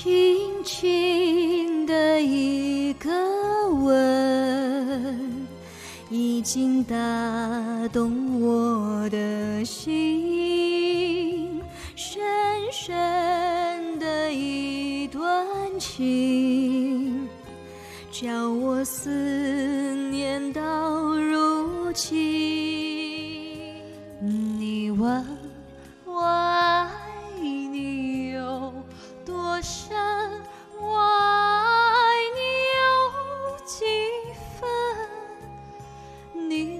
轻轻的一个吻，已经打动我的心。深深的一段情，叫我思念到如今。你问